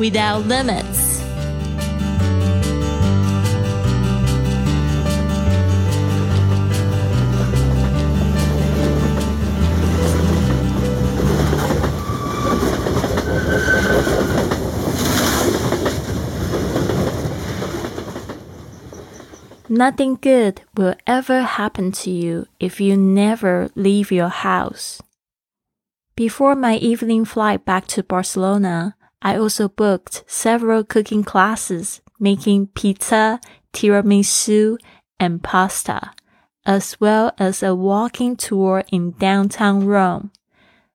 without limits. Nothing good will ever happen to you if you never leave your house. Before my evening flight back to Barcelona, I also booked several cooking classes making pizza, tiramisu, and pasta, as well as a walking tour in downtown Rome.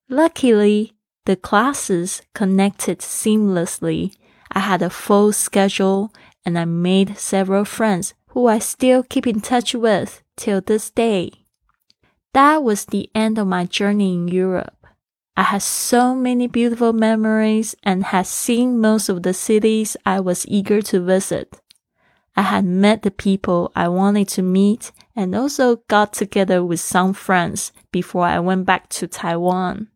Luckily, the classes connected seamlessly. I had a full schedule and I made several friends who I still keep in touch with till this day. That was the end of my journey in Europe. I had so many beautiful memories and had seen most of the cities I was eager to visit. I had met the people I wanted to meet and also got together with some friends before I went back to Taiwan.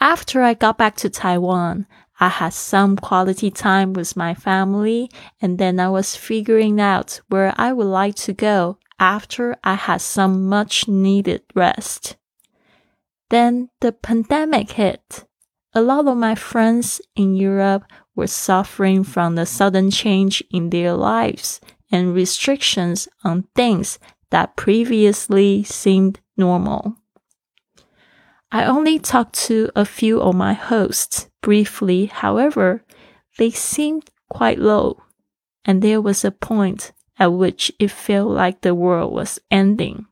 After I got back to Taiwan, I had some quality time with my family and then I was figuring out where I would like to go after I had some much needed rest. Then the pandemic hit. A lot of my friends in Europe were suffering from the sudden change in their lives and restrictions on things that previously seemed normal. I only talked to a few of my hosts briefly, however, they seemed quite low, and there was a point at which it felt like the world was ending.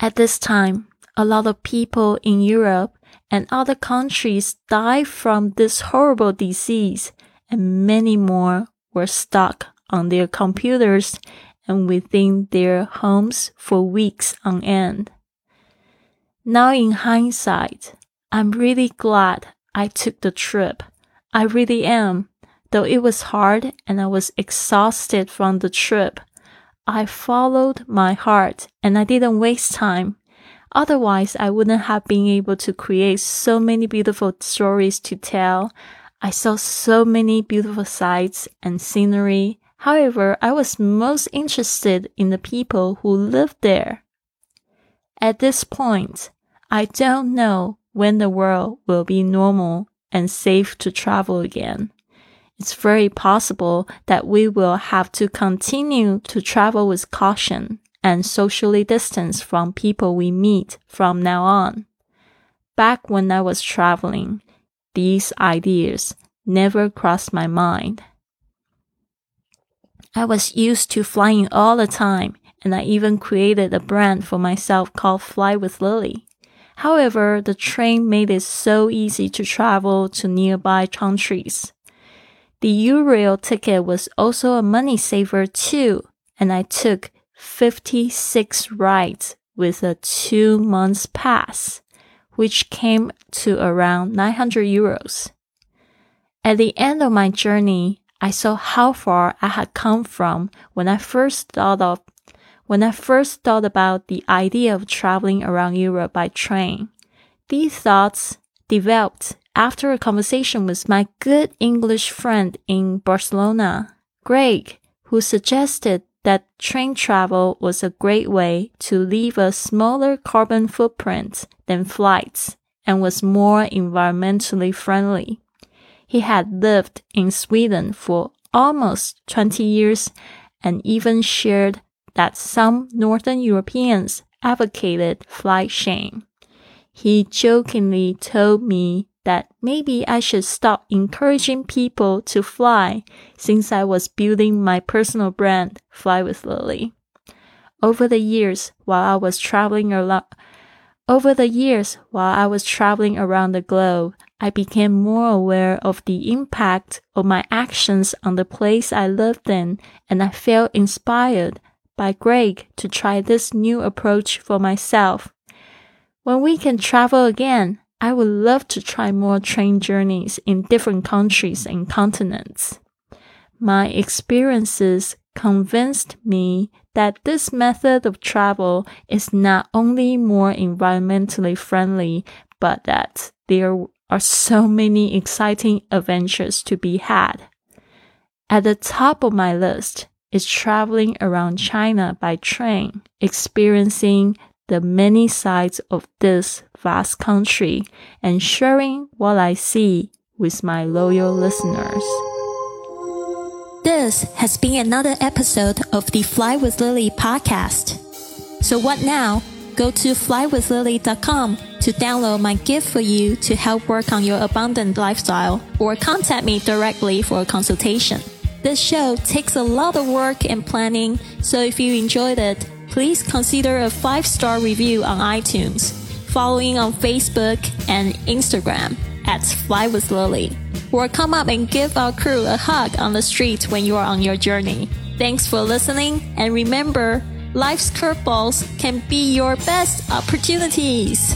At this time, a lot of people in Europe and other countries died from this horrible disease, and many more were stuck on their computers and within their homes for weeks on end. Now, in hindsight, I'm really glad I took the trip. I really am. Though it was hard and I was exhausted from the trip, I followed my heart and I didn't waste time. Otherwise, I wouldn't have been able to create so many beautiful stories to tell. I saw so many beautiful sights and scenery. However, I was most interested in the people who lived there. At this point, I don't know when the world will be normal and safe to travel again. It's very possible that we will have to continue to travel with caution and socially distance from people we meet from now on. Back when I was traveling, these ideas never crossed my mind. I was used to flying all the time, and I even created a brand for myself called Fly with Lily. However, the train made it so easy to travel to nearby countries. The Eurail ticket was also a money saver too, and I took 56 rides with a two months pass, which came to around 900 euros. At the end of my journey, I saw how far I had come from when I first thought of when I first thought about the idea of traveling around Europe by train. These thoughts developed after a conversation with my good English friend in Barcelona, Greg, who suggested that train travel was a great way to leave a smaller carbon footprint than flights and was more environmentally friendly. He had lived in Sweden for almost 20 years and even shared that some Northern Europeans advocated flight shame. He jokingly told me that maybe I should stop encouraging people to fly since I was building my personal brand, Fly with Lily. Over the years, while I was traveling around, over the years, while I was traveling around the globe, I became more aware of the impact of my actions on the place I lived in, and I felt inspired by Greg to try this new approach for myself. When we can travel again, I would love to try more train journeys in different countries and continents. My experiences convinced me that this method of travel is not only more environmentally friendly, but that there are so many exciting adventures to be had. At the top of my list is traveling around China by train, experiencing the many sides of this vast country and sharing what I see with my loyal listeners. This has been another episode of the Fly with Lily podcast. So what now? Go to flywithlily.com to download my gift for you to help work on your abundant lifestyle or contact me directly for a consultation. This show takes a lot of work and planning, so if you enjoyed it, please consider a five star review on iTunes, following on Facebook and Instagram at Fly with Lily, or come up and give our crew a hug on the street when you are on your journey. Thanks for listening, and remember, life's curveballs can be your best opportunities.